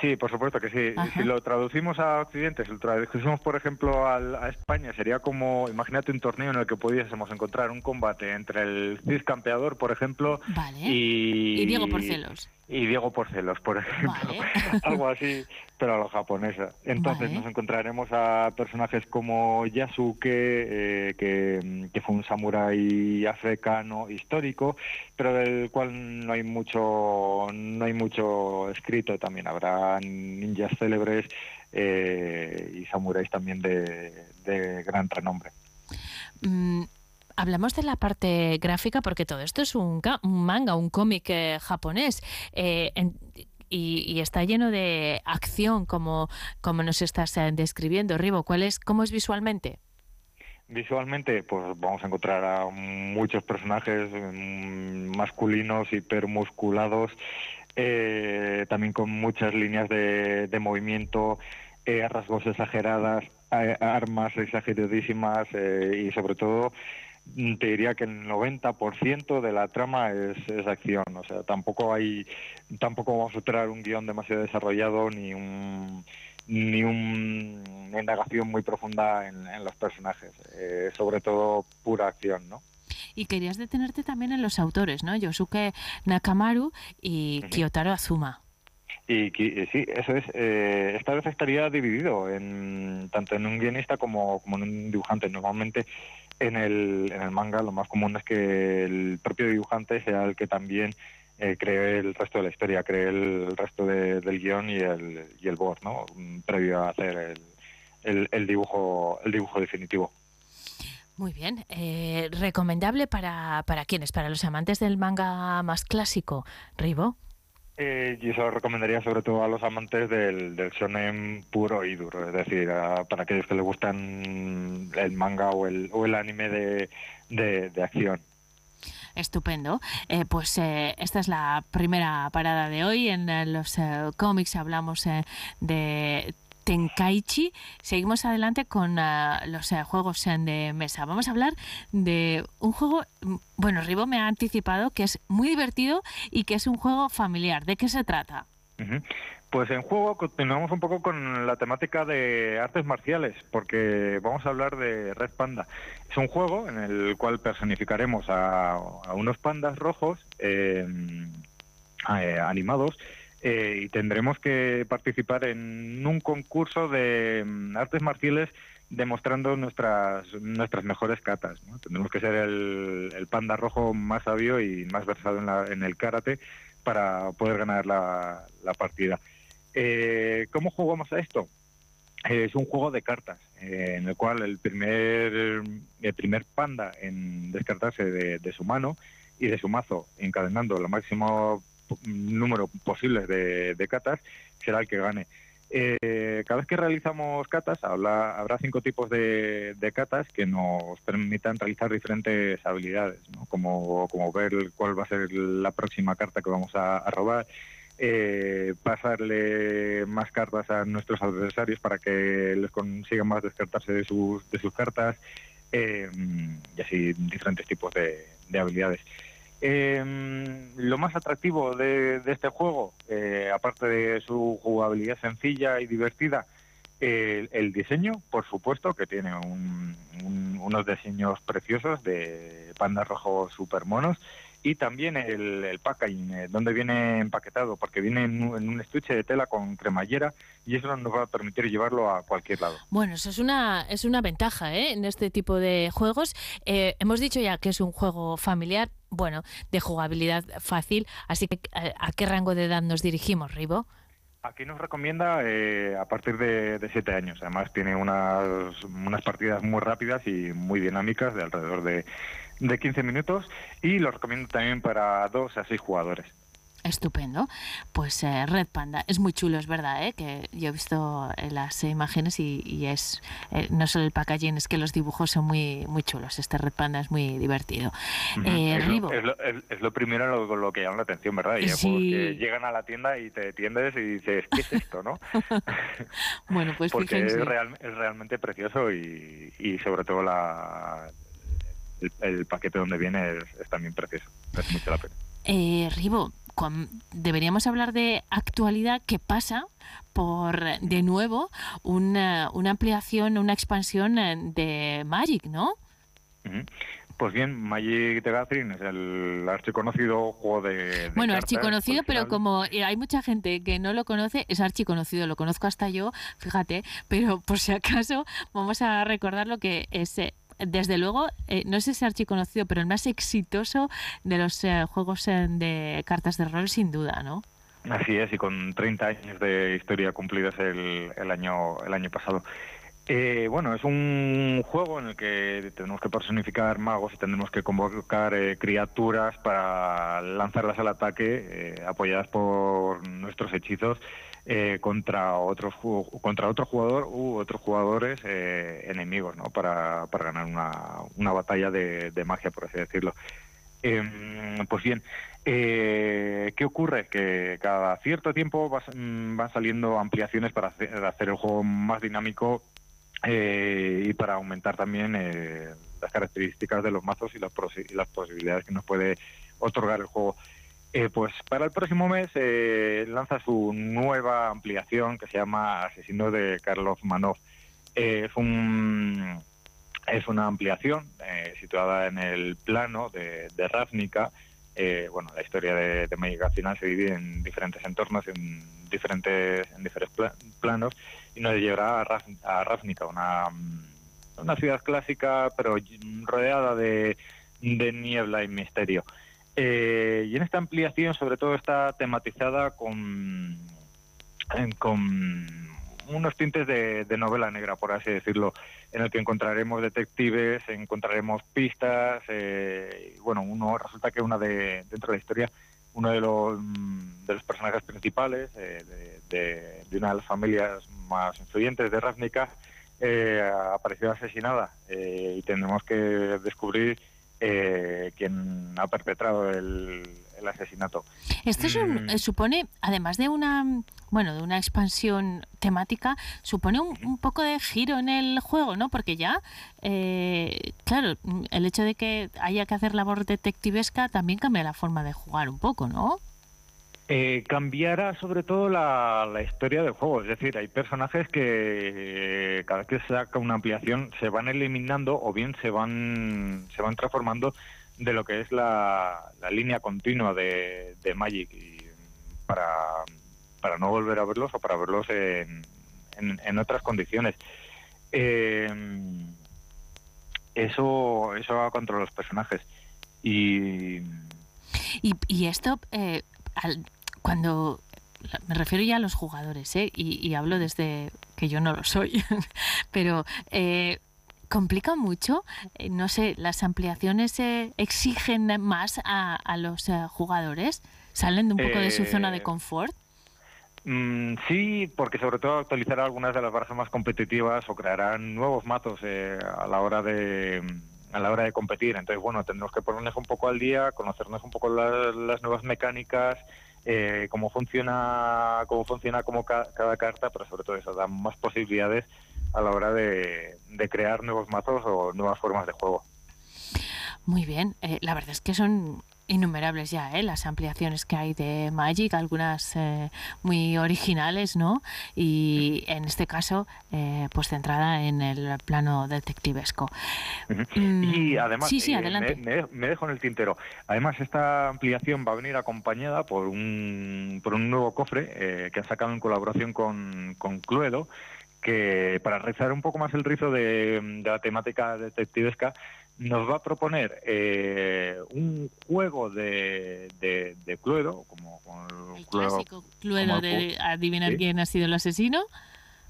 Sí, por supuesto que sí. Si lo traducimos a Occidente, si lo traducimos, por ejemplo, a, España, sería como, imagínate un torneo en el que pudiésemos encontrar un combate entre el Cid Campeador, por ejemplo, y... y Diego Porcelos y Diego Porcelos, por ejemplo, algo así, pero a lo japonesa. Entonces nos encontraremos a personajes como Yasuke, eh, que, fue un samurái africano histórico, pero del cual no hay mucho, no hay mucho escrito. También habrá ninjas célebres eh, y samuráis también de, gran renombre. Mm, Hablamos de la parte gráfica porque todo esto es un, manga, un cómic eh, japonés. Eh, y, está lleno de acción, como, como nos estás eh, describiendo, Ribo. ¿Cuál es, ¿Cómo es visualmente? Visualmente, pues vamos a encontrar a muchos personajes mm, masculinos, hipermusculados, también con muchas líneas de, de movimiento, rasgos exageradas, armas exageradísimas y sobre todo te diría que el 90% de la trama es, es, acción, o sea, tampoco hay, tampoco vamos a traer un guion demasiado desarrollado ni un ni una indagación muy profunda en, los personajes, eh, sobre todo pura acción, ¿no? Y querías detenerte también en los autores, ¿no? Yosuke Nakamaru y Kiyotaro Azuma. Y, sí, eso es. Eh, esta vez estaría dividido en tanto en un guionista como, como en un dibujante. Normalmente en el, en el manga lo más común es que el propio dibujante sea el que también eh, creé el resto de la historia, creé el resto de- del guion y el, y el board, ¿no? Previo a hacer el, el, el dibujo el dibujo definitivo. Muy bien. Eh, ¿Recomendable para, para quiénes? ¿Para los amantes del manga más clásico? ¿Ribo? Eh, y eso lo recomendaría sobre todo a los amantes del, del shonen puro y duro, es decir, a- para aquellos que les gustan el manga o el, o el anime de, de, de acción. Estupendo. Eh, pues eh, esta es la primera parada de hoy. En eh, los cómics hablamos de Tenkaichi. Seguimos adelante con eh, los eh, juegos de mesa. Vamos a hablar de un juego, mm, bueno, Ribo me ha anticipado que es muy divertido y que es un juego familiar. ¿De qué se trata? Pues en juego continuamos un poco con la temática de artes marciales, porque vamos a hablar de Red Panda. Es un juego en el cual personificaremos a, unos pandas rojos eh, eh, animados eh, y tendremos que participar en un concurso de mm, artes marciales demostrando nuestras nuestras mejores catas. Tendremos que ser el, panda rojo más sabio y más versado en, la- en el karate para poder ganar la, la partida. Eh, ¿Cómo jugamos a esto? Es un juego de cartas eh, en el cual el primer el primer panda en descartarse de, su mano y de su mazo encadenando el máximo po- número posible de, de catas será el que gane. Eh, cada vez que realizamos catas habla- habrá cinco tipos de, de catas que nos permitan realizar diferentes habilidades, ¿no? como, como ver cuál va a ser la próxima carta que vamos a, robar, eh, pasarle más cartas a nuestros adversarios para que les consigan más descartarse de sus, de sus cartas eh, y así diferentes tipos de, de habilidades. Eh, lo más atractivo de, este juego, eh, aparte de su jugabilidad sencilla y divertida, el, el diseño, por supuesto, que tiene un- un- unos diseños preciosos de pandas rojos super monos y también el, el packaging, eh, donde viene empaquetado, porque viene en un, en un estuche de tela con cremallera y eso nos va a permitir llevarlo a cualquier lado. Bueno, eso es una, es una ventaja ¿eh? en este tipo de juegos. Eh, hemos dicho ya que es un juego familiar, bueno, de jugabilidad fácil, así que eh, ¿a qué rango de edad nos dirigimos, Ribo? Aquí nos recomienda eh, a partir de, de siete años. Además tiene unas, unas partidas muy rápidas y muy dinámicas de alrededor de, de 15 minutos y lo recomiendo también para dos a seis jugadores. Estupendo. Pues eh, Red Panda es muy chulo, es verdad, ¿eh? que yo he visto eh, las imágenes y, y es eh, no solo el packaging, es que los dibujos son muy muy chulos. Este Red Panda es muy divertido. Eh, es, Ribo, lo, es, lo, es- es lo primero lo, lo que llama la atención, ¿verdad? Y Sí. que llegan a la tienda y te tiendes y dices, ¿qué es esto, no? bueno, pues Porque fíjense. es, real- es realmente precioso y, y sobre todo la, el, el paquete donde viene es, es también precioso. Merece mucho la pena. Eh, Ribo, deberíamos hablar de actualidad que pasa por, de nuevo, una, una ampliación, una expansión eh, de Magic, ¿no? Pues bien, Magic the Gathering es el archiconocido juego de, de Bueno, cartas archiconocido, pero como eh, hay mucha gente que no lo conoce, es archiconocido, lo conozco hasta yo, fíjate, pero por si acaso vamos a recordar lo que es, eh, desde luego, eh, no sé si archiconocido, pero el más exitoso de los eh, juegos de cartas de rol, sin duda, ¿no? Así es, y con 30 años de historia cumplidos el, el año el año pasado. Eh, bueno, es un juego en el que tenemos que personificar magos y tendremos que convocar eh, criaturas para lanzarlas al ataque, apoyadas por nuestros hechizos eh, contra otros contra otro jugador u otros jugadores eh, enemigos, ¿no? Para, para ganar una, una batalla de, magia, por así decirlo. Em, pues bien, eh, ¿qué ocurre? Que cada cierto tiempo vas- mm, van saliendo ampliaciones para hacer, el juego más dinámico eh, y para aumentar también eh, las características de los mazos y las, y las posibilidades que nos puede otorgar el juego. Eh, pues para el próximo mes eh, lanza su nueva ampliación que se llama Asesino de Carlos Manov. Eh, es un es una ampliación eh, situada en el plano de, de bueno, la historia de, de final se divide en diferentes entornos, en diferentes, en diferentes pla- planos, y nos llevará a, Rav- una, una ciudad clásica, pero rodeada de, de niebla y misterio. Eh, y en esta ampliación, sobre todo, está tematizada con, unos tintes de, novela negra, por así decirlo, en el que encontraremos detectives, encontraremos pistas. eh, y bueno, uno resulta que una de dentro de la historia, uno de los, mm, de los personajes principales eh, de, de- de una de las familias más influyentes de Ravnica eh, apareció asesinada eh, y tendremos que descubrir eh, quién ha perpetrado el, el asesinato. Esto es un- Mm. supone, además de una, bueno, de una expansión temática, supone un, un poco de giro en el juego, ¿no? Porque ya, eh, claro, el hecho de que haya que hacer labor detectivesca también cambia la forma de jugar un poco, ¿no? Eh, cambiará sobre todo la, la historia del juego, es decir, hay personajes que eh, cada vez que se saca una ampliación se van eliminando o bien se van se van transformando de lo que es la, la línea continua de, de Magic y para, para no volver a verlos o para verlos en, en, en otras condiciones. Eh, eso eso va contra los personajes y Y, y esto, eh, al- cuando me refiero ya a los jugadores, ¿eh? y, y hablo desde que yo no lo soy, pero eh, complica mucho, eh, no sé, las ampliaciones eh, exigen más a, a los eh, jugadores, salen de un poco de su zona de Eh, confort. Mm, sí, porque sobre todo actualizará algunas de las barajas más competitivas o crearán nuevos mazos eh, a la hora de a la hora de competir. Entonces, bueno, tendremos que ponernos un poco al día, conocernos un poco la- las nuevas mecánicas, eh, cómo funciona cómo funciona como ca- cada carta, pero sobre todo eso da más posibilidades a la hora de, de crear nuevos mazos o nuevas formas de juego. Muy bien, eh, la verdad es que son innumerables ya ¿eh? las ampliaciones que hay de Magic, algunas eh, muy originales, ¿no? Y en este caso, eh, pues centrada en el plano detectivesco. Y Mm, además, sí, sí, eh, adelante. me, dejo en el tintero. Además, esta ampliación va a venir acompañada por un, por un nuevo cofre eh, que han sacado en colaboración con, con Cluedo, que para realizar un poco más el rizo de, de la temática detectivesca, nos va a proponer eh, un juego de, de, de Cluedo, como, como el, Cluedo- Clásico Cluedo como de adivinar sí. quién ha sido el asesino.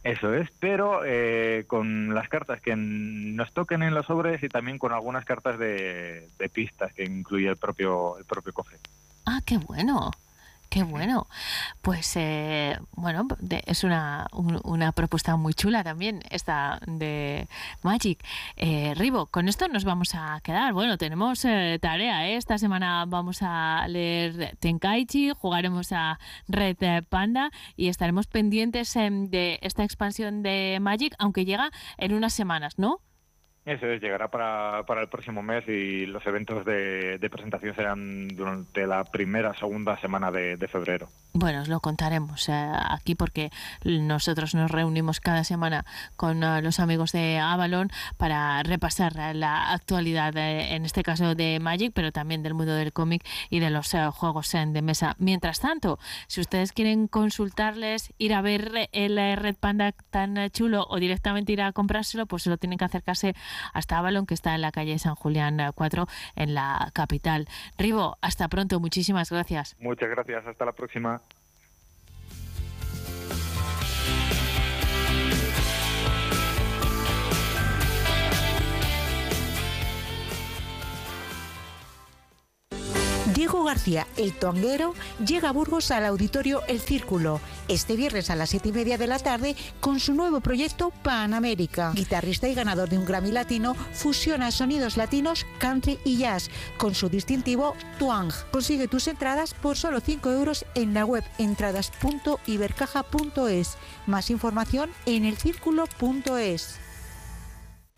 Eso es, pero eh, con las cartas que nos toquen en los sobres y también con algunas cartas de, de pistas que incluye el propio el propio cofre. Ah, qué bueno. Qué bueno. Pues eh, bueno, es una, un- una propuesta muy chula también esta de Magic. Eh, Ribo, con esto nos vamos a quedar. Bueno, tenemos eh, tarea. ¿eh? Esta semana vamos a leer Tenkaichi, jugaremos a Red Panda y estaremos pendientes em, de esta expansión de Magic, aunque llega en unas semanas, ¿no? Eso es, llegará para, para el próximo mes y los eventos de, de presentación serán durante la primera segunda semana de, de febrero. Bueno, os lo contaremos eh, aquí porque nosotros nos reunimos cada semana con eh, los amigos de Avalon para repasar eh, la actualidad, eh, en este caso de Magic, pero también del mundo del cómic y de los juegos de mesa. Mientras tanto, si ustedes quieren consultarles, ir a ver el Red Panda tan chulo o directamente ir a comprárselo, pues solo tienen que acercarse hasta Avalon, que está en la calle San Julián eh, 4, en la capital. Ribo, hasta pronto, muchísimas gracias. Muchas gracias, hasta la próxima. Diego García, el tonguero, llega a Burgos al auditorio El Círculo este viernes a las siete y media de la tarde con su nuevo proyecto Panamérica. Guitarrista y ganador de un Grammy Latino, fusiona sonidos latinos, country y jazz con su distintivo twang. Consigue tus entradas por solo 5 euros en la web entradas.ibercaja.es. Más información en elcírculo.es.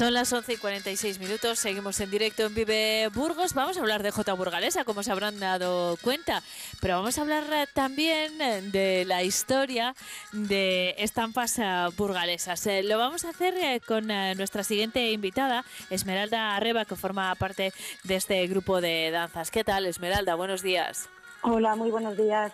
Son las 11 y 46 minutos, seguimos en directo en Vive Burgos. Vamos a hablar de J. Burgalesa, como se habrán dado cuenta, pero vamos a hablar eh, también eh, de la historia de estampas eh, burgalesas. lo vamos a hacer con nuestra siguiente invitada, Esmeralda Arreba, que forma parte de este grupo de danzas. ¿Qué tal, Esmeralda? Buenos días. Hola, muy buenos días.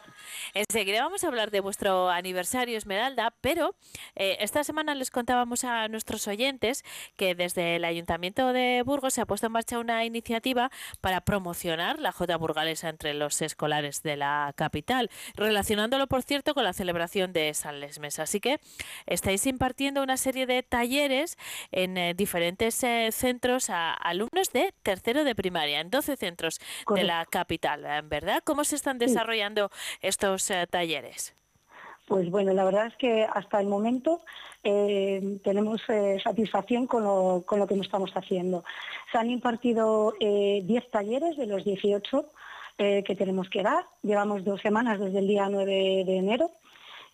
Enseguida vamos a hablar de vuestro aniversario, Esmeralda, pero eh, esta semana les contábamos a nuestros oyentes que desde el Ayuntamiento de Burgos se ha puesto en marcha una iniciativa para promocionar la Jota burgalesa entre los escolares de la capital, relacionándolo, por cierto, con la celebración de San Lesmes. Así que estáis impartiendo una serie de talleres en eh, diferentes eh, centros a alumnos de tercero de primaria, en 12 centros de la capital, ¿verdad? ¿Cómo se están desarrollando estos eh, talleres? Pues bueno, la verdad es que hasta el momento eh, tenemos eh, satisfacción con lo, con lo, que estamos haciendo. Se han impartido 10 talleres de los 18 que tenemos que dar. Llevamos dos semanas desde el día 9 de enero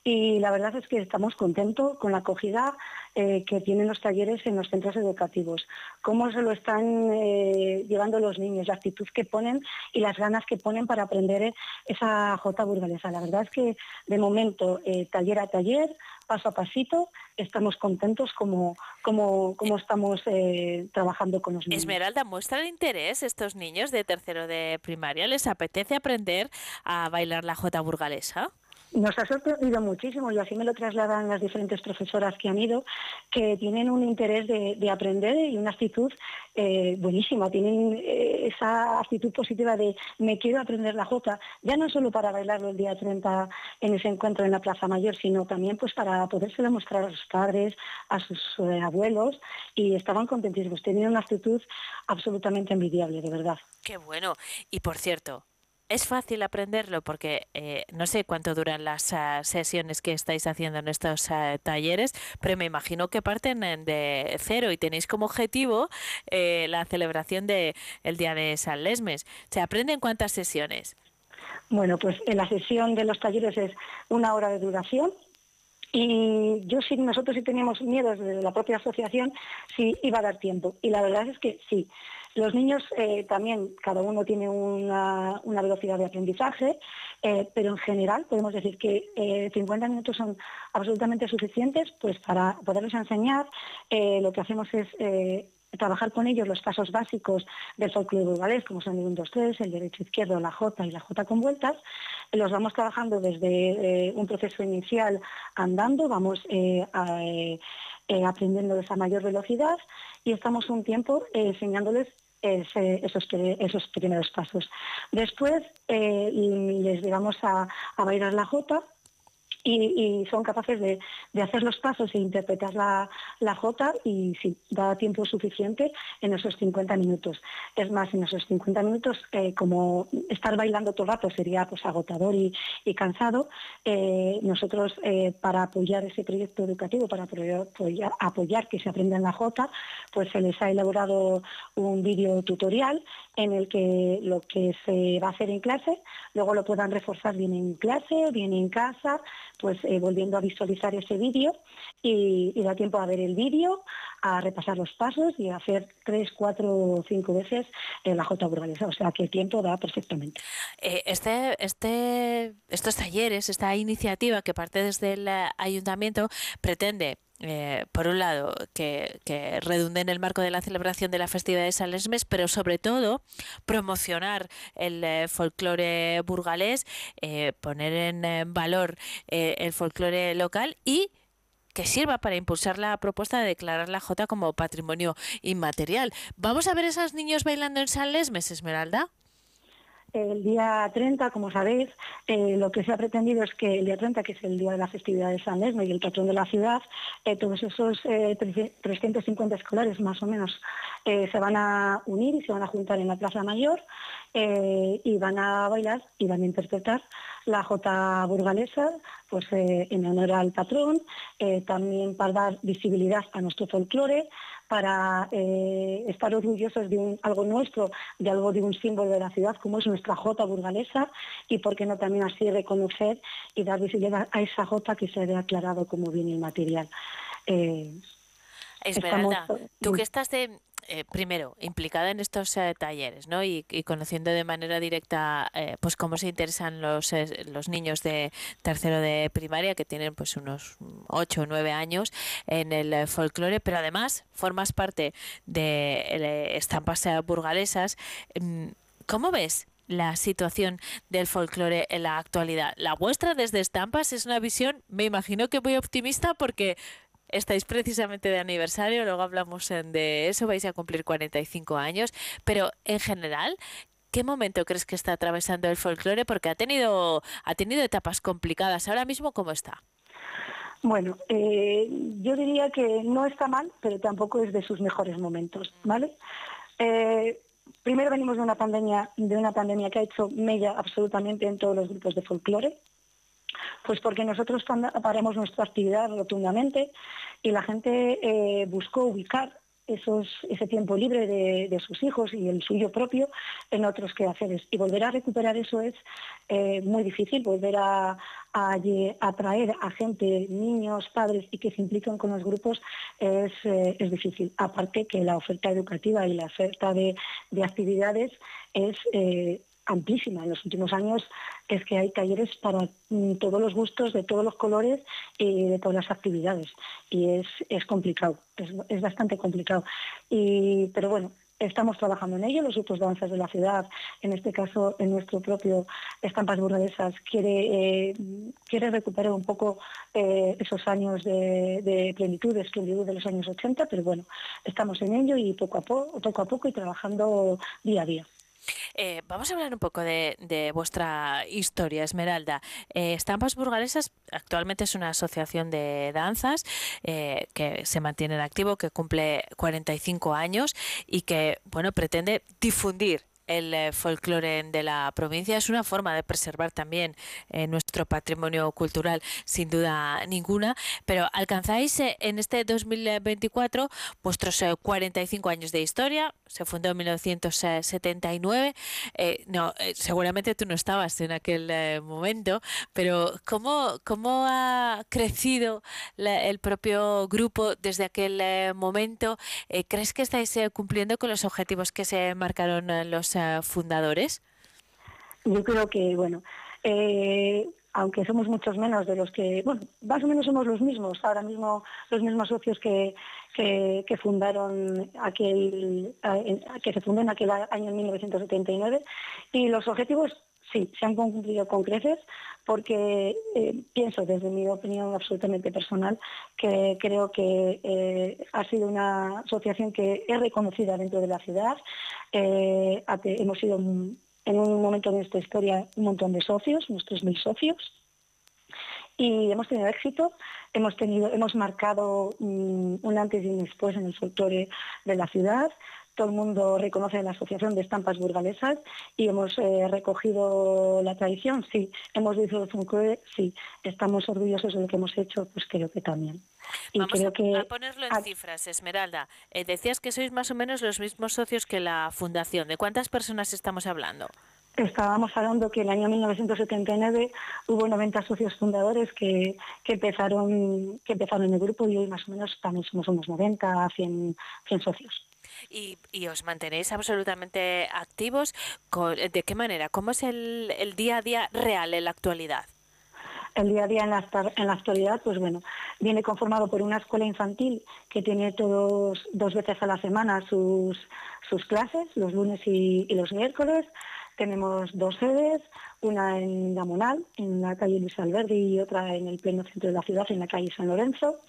y la verdad es que estamos contentos con la acogida eh, que tienen los talleres en los centros educativos, cómo se lo están eh, llevando los niños, la actitud que ponen y las ganas que ponen para aprender eh, esa jota burgalesa. La verdad es que de momento, taller a taller, paso a pasito, estamos contentos como, como, como estamos trabajando con los niños. Esmeralda, ¿muestran interés estos niños de tercero de primaria? ¿Les apetece aprender a bailar la jota burgalesa? Nos ha sorprendido muchísimo y así me lo trasladan las diferentes profesoras que han ido, que tienen un interés de, aprender y una actitud eh, buenísima, tienen eh, esa actitud positiva de me quiero aprender la jota, ya no solo para bailarlo el día 30 en ese encuentro en la Plaza Mayor, sino también pues para podérselo mostrar a sus padres, a sus eh, abuelos y estaban contentísimos, tenían una actitud absolutamente envidiable, de verdad. Qué bueno. Y por cierto, es fácil aprenderlo porque eh, no sé cuánto duran las ah, sesiones que estáis haciendo en estos ah, talleres, pero me imagino que parten de cero y tenéis como objetivo eh, la celebración del el Día de San Lesmes. ¿Se aprenden cuántas sesiones? Bueno, pues en la sesión de los talleres es una hora de duración, y yo sí, nosotros sí teníamos miedo desde la propia asociación si iba a dar tiempo. Y la verdad es que sí. Los niños eh, también, cada uno tiene una, velocidad de aprendizaje, eh, pero en general podemos decir que 50 eh, minutos son absolutamente suficientes pues, para poderles enseñar. lo que hacemos es trabajar con ellos los pasos básicos del folclore burgalés, como son el 1, 2, 3, el derecho izquierdo, la J y la J con vueltas. Los vamos trabajando desde un proceso inicial andando, vamos aprendiendo de esa mayor velocidad y estamos un tiempo enseñándoles esos, esos, primeros pasos. Después eh, les llevamos a, a bailar la jota y, son capaces de, hacer los pasos e interpretar la, jota y si da tiempo suficiente en esos 50 minutos. Es más, en esos 50 minutos, eh, como estar bailando todo el rato sería pues, agotador y, cansado, eh, nosotros eh, para apoyar ese proyecto educativo, para apoyar, apoyar, que se aprendan la jota, pues se les ha elaborado un vídeo tutorial en el que lo que se va a hacer en clase, luego lo puedan reforzar bien en clase, bien en casa, pues eh, volviendo a visualizar ese vídeo y, da tiempo a ver el vídeo, a repasar los pasos y a hacer tres, cuatro o cinco veces la J burgalesa. O sea que el tiempo da perfectamente. Eh, este, este, estos talleres, esta iniciativa que parte desde el ayuntamiento pretende eh, por un lado, que, redunde en el marco de la celebración de la festividad de San Lesmes, pero sobre todo promocionar el eh, folclore burgalés, eh, poner en valor el folclore local y que sirva para impulsar la propuesta de declarar la Jota como patrimonio inmaterial. ¿Vamos a ver a esos niños bailando en San Lesmes, Esmeralda? El día 30, como sabéis, eh, lo que se ha pretendido es que el día 30, que es el día de la festividad de San Esme y el patrón de la ciudad, eh, todos esos eh, 350 escolares más o menos eh, se van a unir y se van a juntar en la Plaza Mayor eh, y van a bailar y van a interpretar la Jota burgalesa pues, eh, en honor al patrón, eh, también para dar visibilidad a nuestro folclore, para eh, estar orgullosos de un- algo nuestro, de algo de un símbolo de la ciudad como es nuestra Jota burgalesa y por qué no también así reconocer y dar visibilidad a esa Jota que se ha declarado como bien inmaterial. Eh, Esmeralda, estamos- tú que estás de, eh, primero implicada en estos talleres, ¿no? Y, y conociendo de manera directa, eh, pues cómo se interesan los los niños de tercero de primaria que tienen pues unos 8 o 9 años en el eh, folclore, pero además formas parte de eh, estampas burgalesas. Mm, ¿Cómo ves? la situación del folclore en la actualidad. La vuestra desde Estampas es una visión, me imagino que muy optimista porque estáis precisamente de aniversario, luego hablamos de eso, vais a cumplir 45 años, pero en general, ¿qué momento crees que está atravesando el folclore? Porque ha tenido, ha tenido etapas complicadas. Ahora mismo, ¿cómo está? Bueno, eh, yo diría que no está mal, pero tampoco es de sus mejores momentos, ¿vale? Eh, primero venimos de una pandemia, de una pandemia que ha hecho mella absolutamente en todos los grupos de folclore, pues porque nosotros paramos nuestra actividad rotundamente y la gente eh, buscó ubicar esos, ese tiempo libre de, de sus hijos y el suyo propio en otros quehaceres. Y volver a recuperar eso es eh, muy difícil, volver a, atraer a gente, niños, padres y que se implican con los grupos es, eh, es difícil. Aparte que la oferta educativa y la oferta de, de actividades es amplísima. En los últimos años es que hay talleres para mm, todos los gustos, de todos los colores y de todas las actividades. Y es, es complicado, es, es bastante complicado. Y, pero bueno, estamos trabajando en ello. Los grupos de danzas de la ciudad, en este caso en nuestro propio Estampas Burgalesas, quiere, eh, quiere recuperar un poco eh, esos años de, plenitud, de esplendidez de los años 80, pero bueno, estamos en ello y poco a poco, poco a poco y trabajando día a día. Eh, vamos a hablar un poco de, vuestra historia, Esmeralda. Eh, Estampas Burgalesas actualmente es una asociación de danzas eh, que se mantiene en activo, que cumple 45 años y que bueno pretende difundir el eh, folclore de la provincia es una forma de preservar también eh, nuestro patrimonio cultural, sin duda ninguna, pero alcanzáis eh, en este 2024 vuestros eh, 45 años de historia, se fundó en 1979, eh, no, eh, seguramente tú no estabas en aquel eh, momento, pero ¿cómo, cómo ha crecido la- el propio grupo desde aquel eh, momento? Eh, ¿Crees que estáis eh, cumpliendo con los objetivos que se marcaron eh, los eh, fundadores? Yo creo que, bueno, eh, aunque somos muchos menos de los que, bueno, más o menos somos los mismos, ahora mismo los mismos socios que, que, fundaron aquel, eh, que se fundó en aquel año en 1979, y los objetivos sí, se han cumplido con creces, porque eh, pienso, desde mi opinión absolutamente personal, que creo que eh, ha sido una asociación que es reconocida dentro de la ciudad. Hemos sido en un momento de nuestra historia un montón de socios, unos 3.000 socios, y hemos tenido éxito, hemos tenido, hemos marcado mm, un antes y un después en el folclore de la ciudad. Todo el mundo reconoce la Asociación de Estampas Burgalesas y hemos eh, recogido la tradición, sí. Hemos visto folclore, sí. Estamos orgullosos de lo que hemos hecho, pues creo que también. Y Vamos creo a, que a ponerlo en cifras, Esmeralda. Eh, decías que sois más o menos los mismos socios que la fundación. ¿De cuántas personas estamos hablando? Estábamos hablando que en el año 1979 hubo 90 socios fundadores que, que empezaron que empezaron en el grupo y hoy más o menos también somos unos 90, 100, 100 socios. Y, os mantenéis absolutamente activos. ¿De qué manera? ¿Cómo es el, el día a día real en la actualidad? El día a día en la, en la actualidad, pues bueno, viene conformado por una escuela infantil que tiene todos dos veces a la semana sus, sus clases, los lunes y, y los miércoles. Tenemos dos sedes, una en Damonal, en la calle Luis Alberdi, y otra en el pleno centro de la ciudad, en la calle San Lorenzo.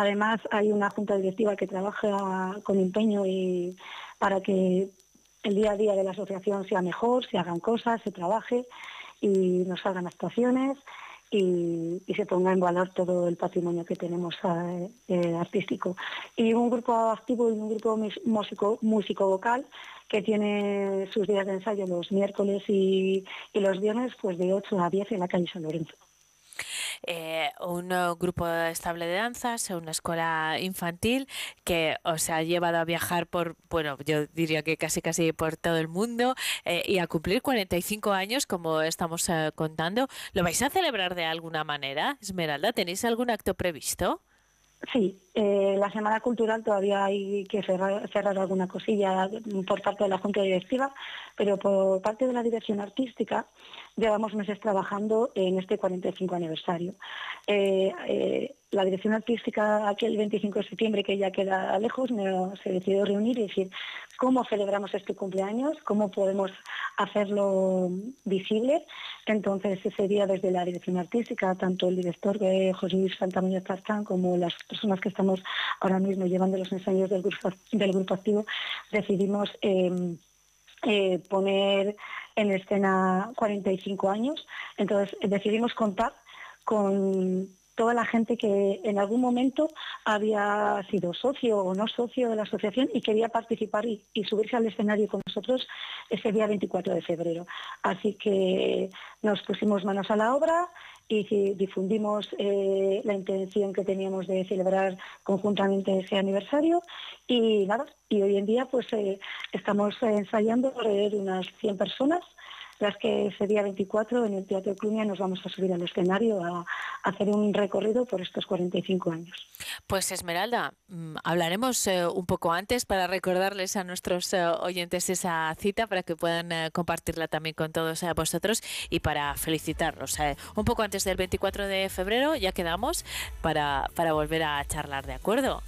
Además, hay una junta directiva que trabaja con empeño y para que el día a día de la asociación sea mejor, se hagan cosas, se trabaje y nos hagan actuaciones y, se ponga en valor todo el patrimonio que tenemos eh, eh, artístico. Y un grupo activo y un grupo músico, músico vocal que tiene sus días de ensayo los miércoles y, los viernes pues de 8 a 10 en la calle San Lorenzo. Eh, un eh, grupo estable de danzas, una escuela infantil que os ha llevado a viajar por, bueno, yo diría que casi casi por todo el mundo eh, y a cumplir 45 años, como estamos contando. ¿Lo vais a celebrar de alguna manera, Esmeralda? ¿Tenéis algún acto previsto? Sí, eh, la Semana Cultural todavía hay que cerrar, cerrar, alguna cosilla por parte de la Junta Directiva, pero por parte de la Dirección Artística llevamos meses trabajando en este 45 aniversario. Eh, eh, la dirección artística aquel 25 de septiembre, que ya queda lejos, se decidió reunir y decir cómo celebramos este cumpleaños, cómo podemos hacerlo visible. Entonces ese día desde la dirección artística, tanto el director de José Luis Santamaría Trastán como las personas que estamos ahora mismo llevando los ensayos del grupo, del grupo activo, decidimos em, eh, poner en escena 45 años. Entonces decidimos contar con toda la gente que en algún momento había sido socio o no socio de la asociación y quería participar y, subirse al escenario con nosotros ese día 24 de febrero. Así que nos pusimos manos a la obra y difundimos eh, la intención que teníamos de celebrar conjuntamente ese aniversario. Y nada, y hoy en día pues eh, estamos ensayando alrededor de unas 100 personas las que ese día 24 en el Teatro Clunia nos vamos a subir al escenario a, hacer un recorrido por estos 45 años. Pues Esmeralda, mm, hablaremos eh, un poco antes para recordarles a nuestros eh, oyentes esa cita para que puedan eh, compartirla también con todos vosotros y para felicitarlos. un poco antes del 24 de febrero ya quedamos para, para volver a charlar, ¿de acuerdo?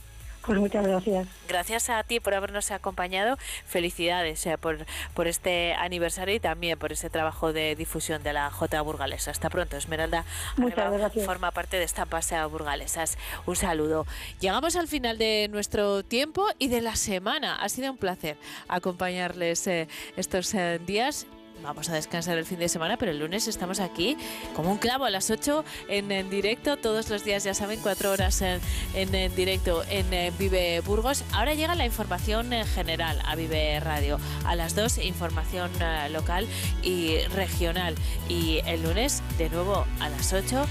Pues muchas gracias. Gracias a ti por habernos acompañado. Felicidades eh, por, por este aniversario y también por ese trabajo de difusión de la J Burgalesa. Hasta pronto, Esmeralda. Muchas gracias. Forma parte de esta pasea Burgalesas. Un saludo. Llegamos al final de nuestro tiempo y de la semana. Ha sido un placer acompañarles eh, estos eh, días vamos a descansar el fin de semana, pero el lunes estamos aquí como un clavo a las 8 en, directo, todos los días, ya saben, cuatro horas en, en, directo en eh, Vive Burgos. Ahora llega la información en general a Vive Radio. A las 2, información eh, local y regional. Y el lunes, de nuevo, a las 8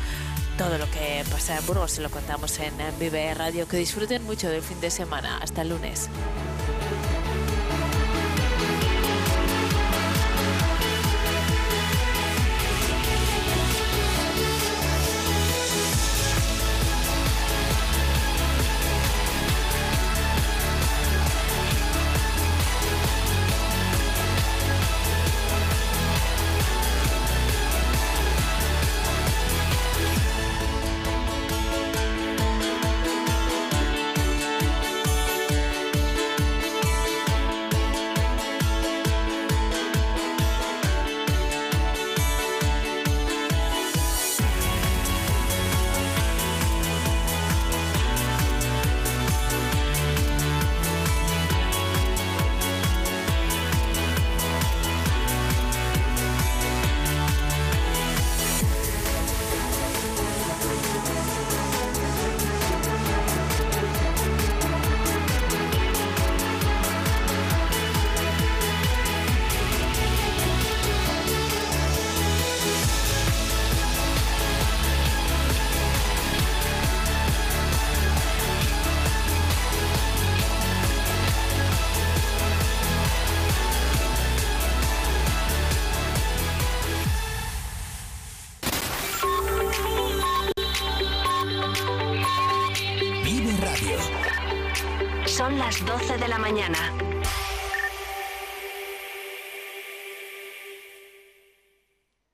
todo lo que pasa en Burgos se lo contamos en Vive Radio. Que disfruten mucho del fin de semana. Hasta el lunes.